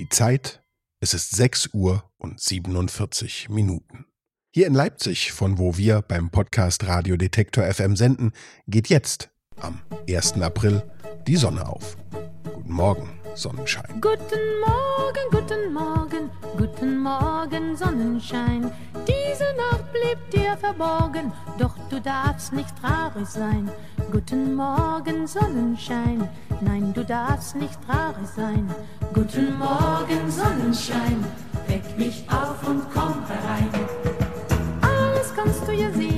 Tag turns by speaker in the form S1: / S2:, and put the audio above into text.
S1: Die Zeit, es ist 6 Uhr und 47 Minuten. Hier in Leipzig, von wo wir beim Podcast Radio Detektor FM senden, geht jetzt am 1. April die Sonne auf. Guten Morgen, Sonnenschein.
S2: Guten Morgen, guten Morgen, guten Morgen, Sonnenschein. Diese Nacht blieb dir verborgen, doch du darfst nicht traurig sein. Guten Morgen, Sonnenschein, nein, du darfst nicht traurig sein. Guten Morgen, Sonnenschein, weck mich auf und komm herein. Alles kannst du ja sehen.